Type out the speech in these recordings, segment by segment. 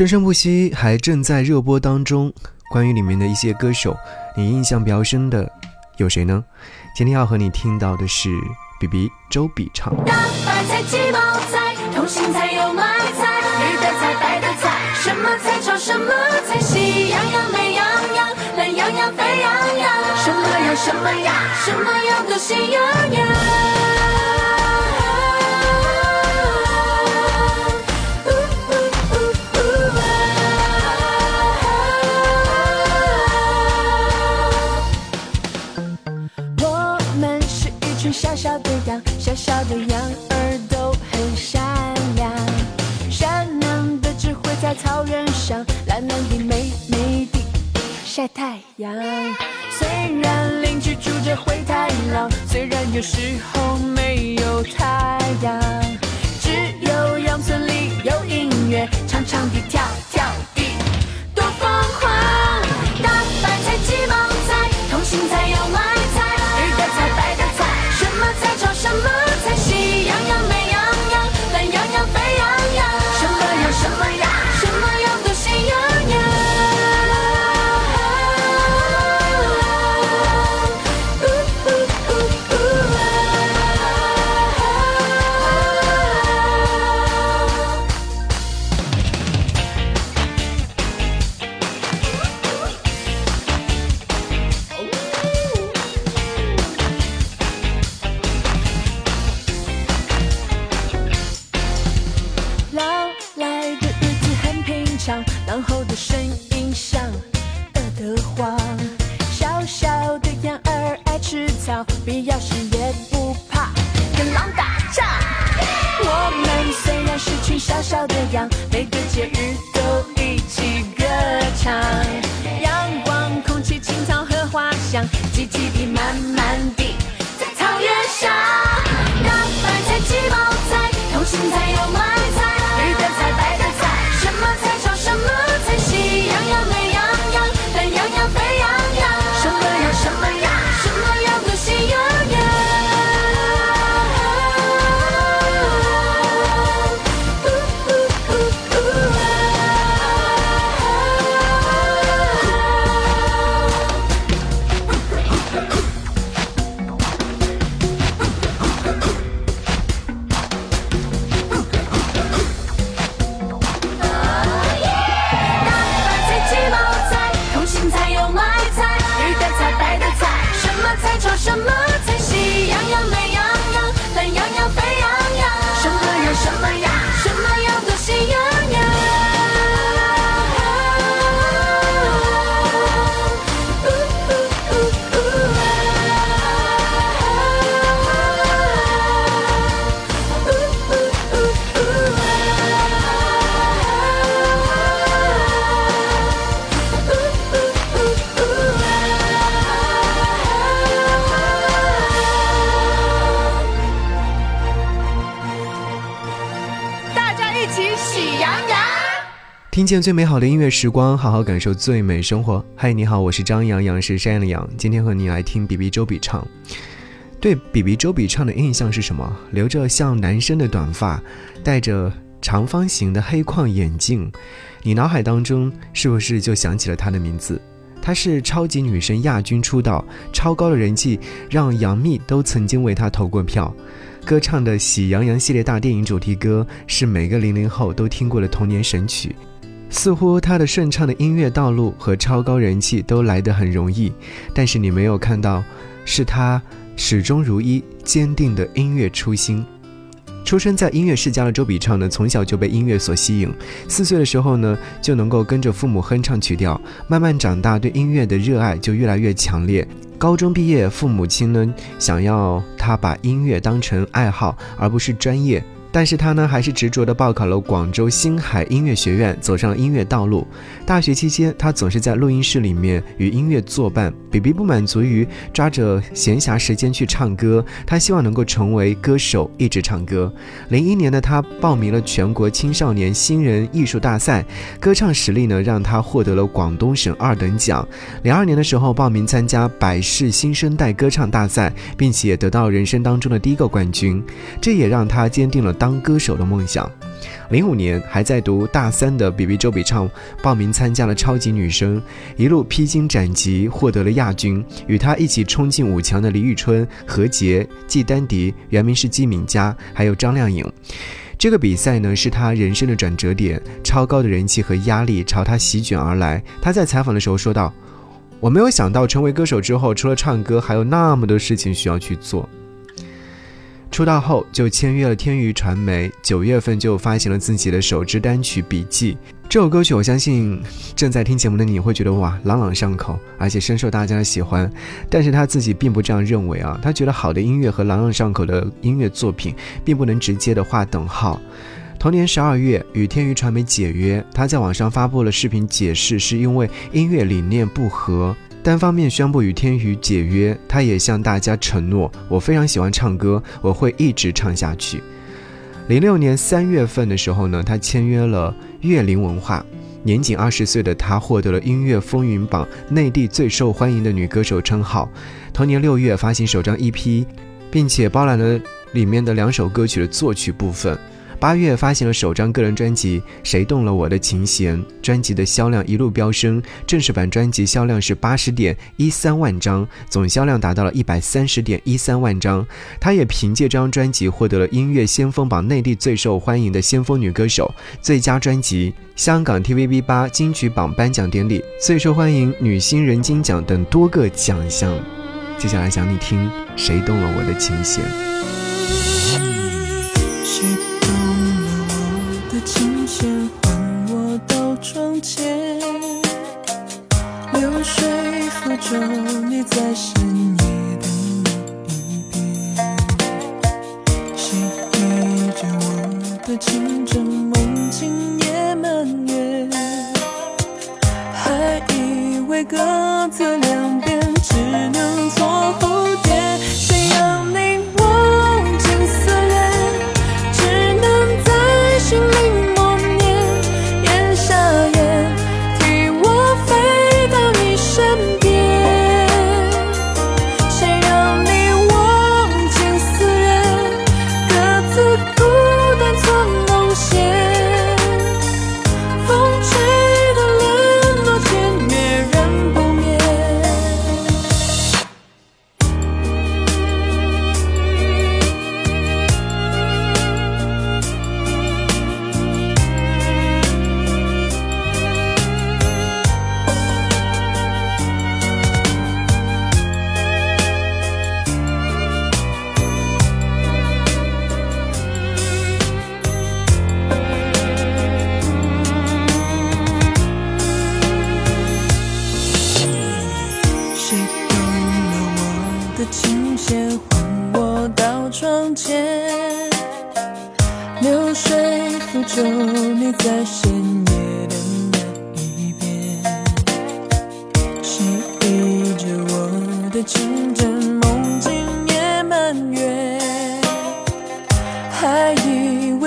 生生不息还正在热播当中。关于里面的一些歌手，你印象比较深的有谁呢？今天要和你听到的是 B B 周笔畅。大白菜、鸡毛菜、通心菜、油麦菜、绿的菜、白的菜，什么菜炒什么菜，喜洋洋、美洋洋、懒洋洋、沸洋洋，什么呀什么呀，什么样都喜洋洋。小的羊，小小的羊儿都很善良，善良的只会在草原上懒懒地美美的晒太阳。虽然邻居住着灰太狼，虽然有时候没有太阳，只有羊村里有音乐，长长的跳菜小小的羊，每个节日都一起歌唱。阳光、空气、青草和花香，积极地、满满地在草原上。听见最美好的音乐时光，好好感受最美生活。嗨，你好，我是张阳阳，是山羊的羊。今天和你来听 B B 周笔畅。对 B B 周笔畅的印象是什么？留着像男生的短发，戴着长方形的黑框眼镜，你脑海当中是不是就想起了她的名字？她是超级女神亚军出道，超高的人气让杨幂都曾经为她投过票。歌唱的《喜羊羊》系列大电影主题歌是每个零零后都听过的童年神曲。似乎他的顺畅的音乐道路和超高人气都来得很容易，但是你没有看到，是他始终如一、坚定的音乐初心。出生在音乐世家的周笔畅呢，从小就被音乐所吸引。四岁的时候呢，就能够跟着父母哼唱曲调，慢慢长大，对音乐的热爱就越来越强烈。高中毕业，父母亲呢想要他把音乐当成爱好，而不是专业。但是他呢，还是执着地报考了广州星海音乐学院，走上了音乐道路。大学期间，他总是在录音室里面与音乐作伴。比比不满足于抓着闲暇时间去唱歌，他希望能够成为歌手，一直唱歌。零一年的他报名了全国青少年新人艺术大赛，歌唱实力呢让他获得了广东省二等奖。零二年的时候报名参加百事新生代歌唱大赛，并且得到人生当中的第一个冠军，这也让他坚定了当歌手的梦想。零五年还在读大三的 B B 周笔畅报名参加了超级女声，一路披荆斩棘，获得了亚军。与她一起冲进五强的李宇春、何洁、季丹迪，原名是季敏佳，还有张靓颖。这个比赛呢，是他人生的转折点，超高的人气和压力朝他席卷而来。他在采访的时候说道：“我没有想到成为歌手之后，除了唱歌，还有那么多事情需要去做。”出道后就签约了天娱传媒，九月份就发行了自己的首支单曲《笔记》。这首歌曲，我相信正在听节目的你会觉得哇，朗朗上口，而且深受大家的喜欢。但是他自己并不这样认为啊，他觉得好的音乐和朗朗上口的音乐作品并不能直接的划等号。同年十二月，与天娱传媒解约，他在网上发布了视频解释，是因为音乐理念不合。单方面宣布与天娱解约，他也向大家承诺：“我非常喜欢唱歌，我会一直唱下去。”零六年三月份的时候呢，他签约了乐龄文化。年仅二十岁的他获得了音乐风云榜内地最受欢迎的女歌手称号。同年六月发行首张 EP，并且包揽了里面的两首歌曲的作曲部分。八月发行了首张个人专辑《谁动了我的琴弦》，专辑的销量一路飙升，正式版专辑销量是八十点一三万张，总销量达到了一百三十点一三万张。她也凭借这张专辑获得了音乐先锋榜内地最受欢迎的先锋女歌手、最佳专辑、香港 TVB 八金曲榜颁奖典礼最受欢迎女新人金奖等多个奖项。接下来想你听《谁动了我的琴弦》。天换我到窗前，流水抚皱你，在深夜的一边，谁陪着我的青春梦境也满月，还以为各自两边只能错。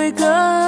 以为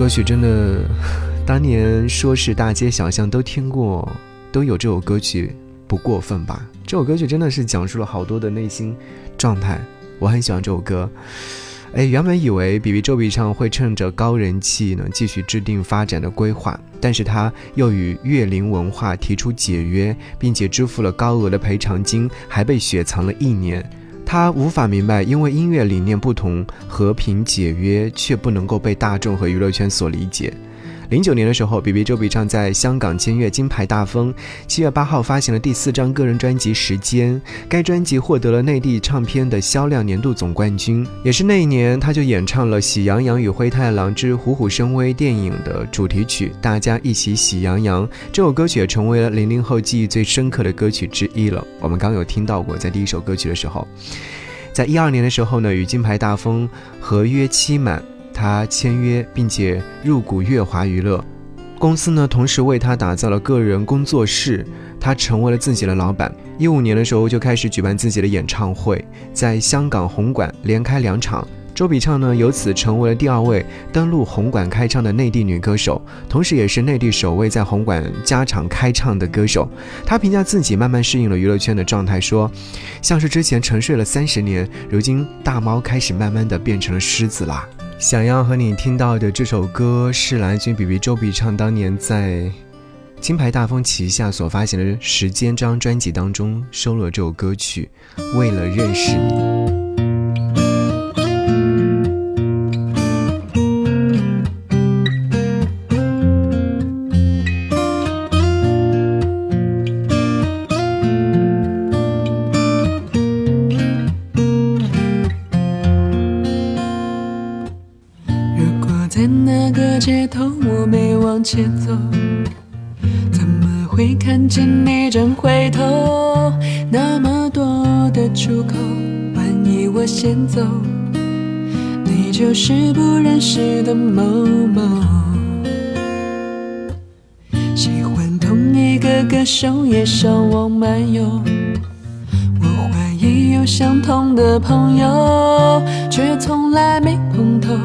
歌曲真的，当年说是大街小巷都听过，都有这首歌曲，不过分吧？这首歌曲真的是讲述了好多的内心状态，我很喜欢这首歌。哎，原本以为 B B 周笔畅会趁着高人气呢继续制定发展的规划，但是他又与乐林文化提出解约，并且支付了高额的赔偿金，还被雪藏了一年。他无法明白，因为音乐理念不同，和平解约却不能够被大众和娱乐圈所理解。零九年的时候，B B 周笔畅在香港签约金牌大风，七月八号发行了第四张个人专辑《时间》，该专辑获得了内地唱片的销量年度总冠军。也是那一年，他就演唱了《喜羊羊与灰太狼之虎虎生威》电影的主题曲《大家一起喜羊羊》。这首歌曲也成为了零零后记忆最深刻的歌曲之一了。我们刚有听到过，在第一首歌曲的时候，在一二年的时候呢，与金牌大风合约期满。他签约并且入股乐华娱乐公司呢，同时为他打造了个人工作室，他成为了自己的老板。一五年的时候就开始举办自己的演唱会，在香港红馆连开两场。周笔畅呢，由此成为了第二位登陆红馆开唱的内地女歌手，同时也是内地首位在红馆加场开唱的歌手。她评价自己慢慢适应了娱乐圈的状态，说：“像是之前沉睡了三十年，如今大猫开始慢慢的变成了狮子啦。”想要和你听到的这首歌是来自于 B B 周笔畅当年在金牌大风旗下所发行的《时间》这张专辑当中收录了这首歌曲《为了认识你》。会看见你正回头？那么多的出口，万一我先走，你就是不认识的某某。喜欢同一个歌手，也上网漫游。我怀疑有相同的朋友，却从来没碰头。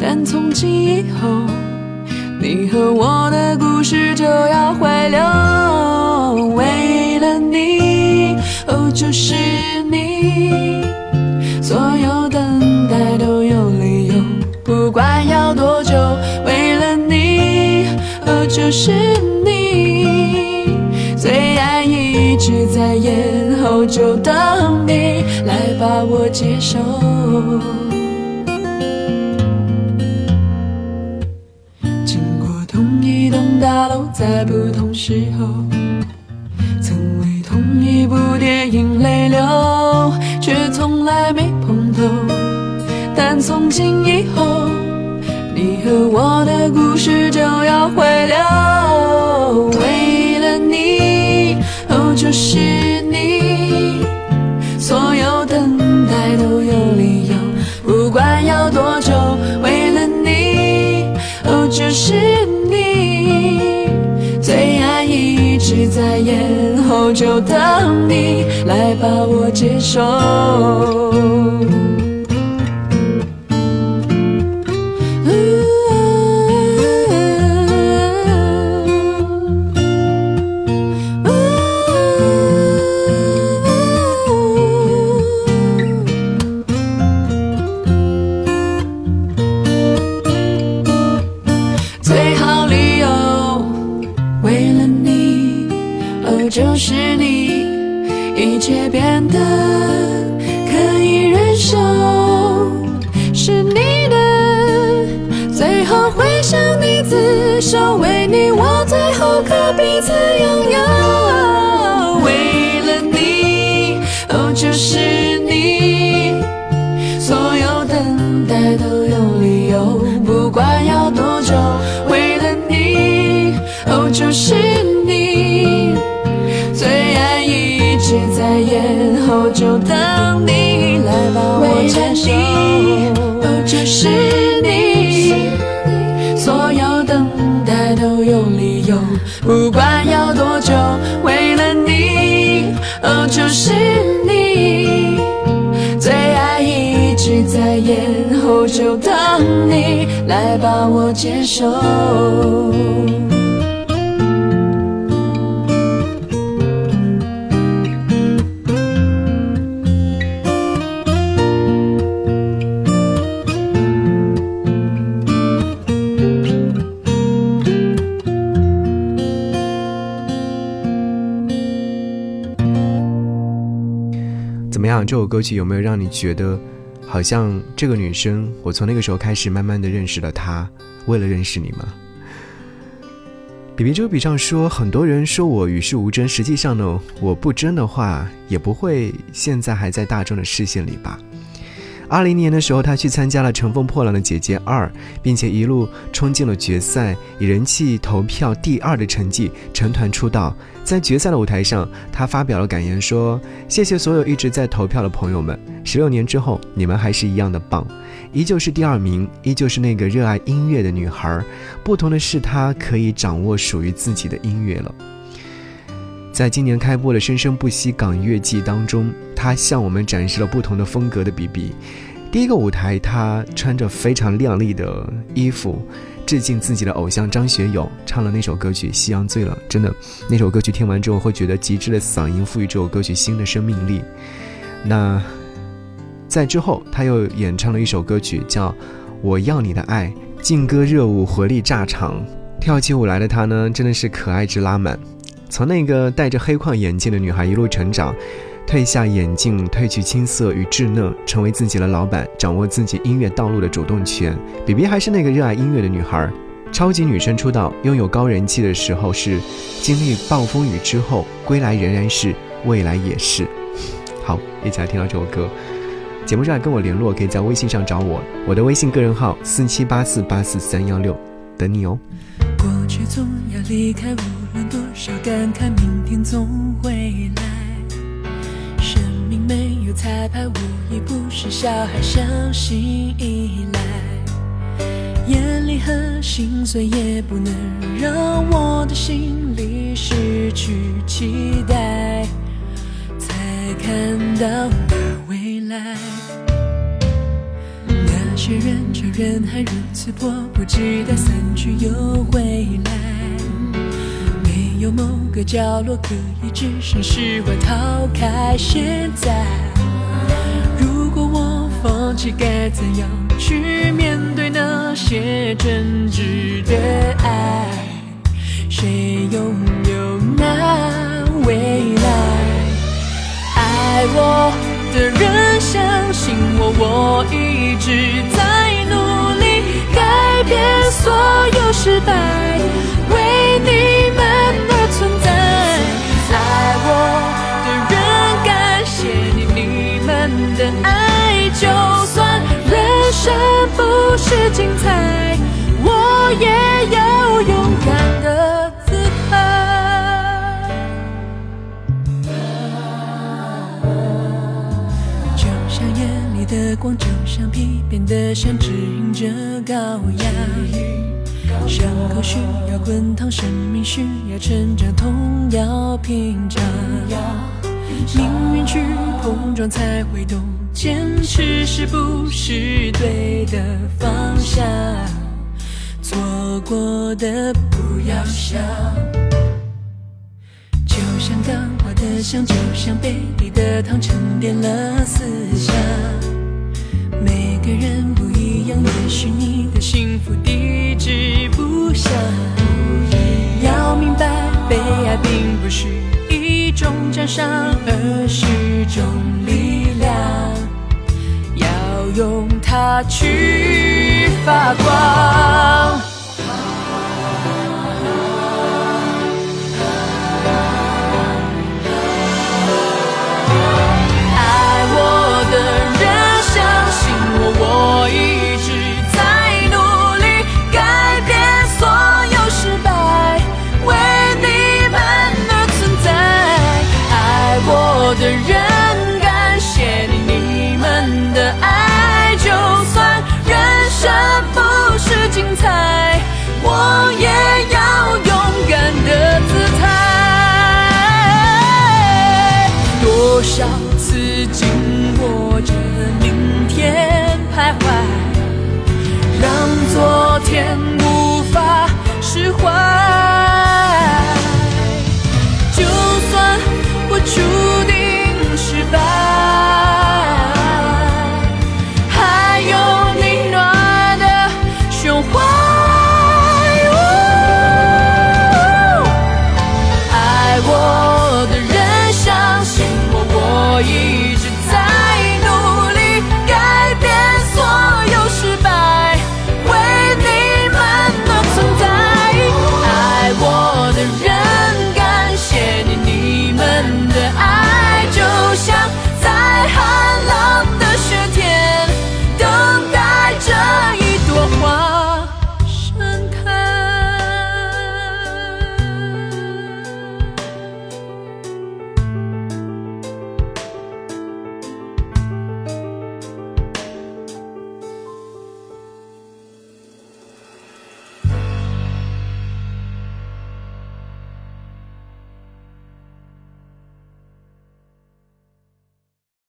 但从今以后。你和我的故事就要回流，为了你，哦，就是你，所有等待都有理由，不管要多久，为了你，哦，就是你，最爱一直在延后，就等你来把我接受。大楼在不同时候，曾为同一部电影泪流，却从来没碰头。但从今以后，你和我的故事就要回流。为了你，哦，就是等你来把我接受。是你一切变得可以忍受是你的最后会向你自首为你我最后可彼此拥有。为了你哦就是你所有等待都有理由不管要多久为了你哦就是就等你来把我接受。哦，就是你。所有等待都有理由不管要多久，为了你，哦，就是你，最爱一直在延后，就等你来把我接受。这首歌曲有没有让你觉得，好像这个女生，我从那个时候开始慢慢的认识了她，为了认识你吗？比比周笔畅说，很多人说我与世无争，实际上呢，我不争的话，也不会现在还在大众的视线里吧。二零年的时候，他去参加了《乘风破浪的姐姐二》，并且一路冲进了决赛，以人气投票第二的成绩成团出道。在决赛的舞台上，他发表了感言说：“谢谢所有一直在投票的朋友们，十六年之后，你们还是一样的棒，依旧是第二名，依旧是那个热爱音乐的女孩。不同的是，她可以掌握属于自己的音乐了。”在今年开播的《生生不息港乐季》当中，他向我们展示了不同的风格的 BB。第一个舞台，他穿着非常靓丽的衣服，致敬自己的偶像张学友，唱了那首歌曲《夕阳醉了》。真的，那首歌曲听完之后，会觉得极致的嗓音赋予这首歌曲新的生命力。那在之后，他又演唱了一首歌曲，叫《我要你的爱》，劲歌热舞，活力炸场，跳起舞来的他呢，真的是可爱值拉满。从那个戴着黑框眼镜的女孩一路成长，褪下眼镜，褪去青涩与稚嫩，成为自己的老板，掌握自己音乐道路的主动权。B B 还是那个热爱音乐的女孩，超级女生出道，拥有高人气的时候是，经历暴风雨之后归来仍然是，未来也是。好，一起来听到这首歌。节目上跟我联络，可以在微信上找我，我的微信个人号四七八四八四三幺六，等你哦。过去总要离开，我论多少感慨，明天总会来。生命没有彩排，无一不是小孩相信依赖。眼泪和心碎也不能让我的心里失去期待，才看到那未来。那些人潮人海如此迫不及待散去又回来，有某个角落可以置身事外逃开。现在，如果我放弃，该怎样去面对那些真挚的爱？谁拥有那未来？爱我的人相信我，我一直在努力改变所有失败，生不是精彩，我也要勇敢的姿态。就像眼里的光，就像皮变得像指引着羔羊。伤口需要滚烫，生命需要成长，痛要品尝。命运去碰撞才会懂，坚持是不是对的方向？错过的不要想。就像刚化的香，就像杯里的糖，沉淀了思想。每个人不一样，也许你的幸福地址不详。要明白，被爱并不是一种奖赏，而是种力量。用它去发光。想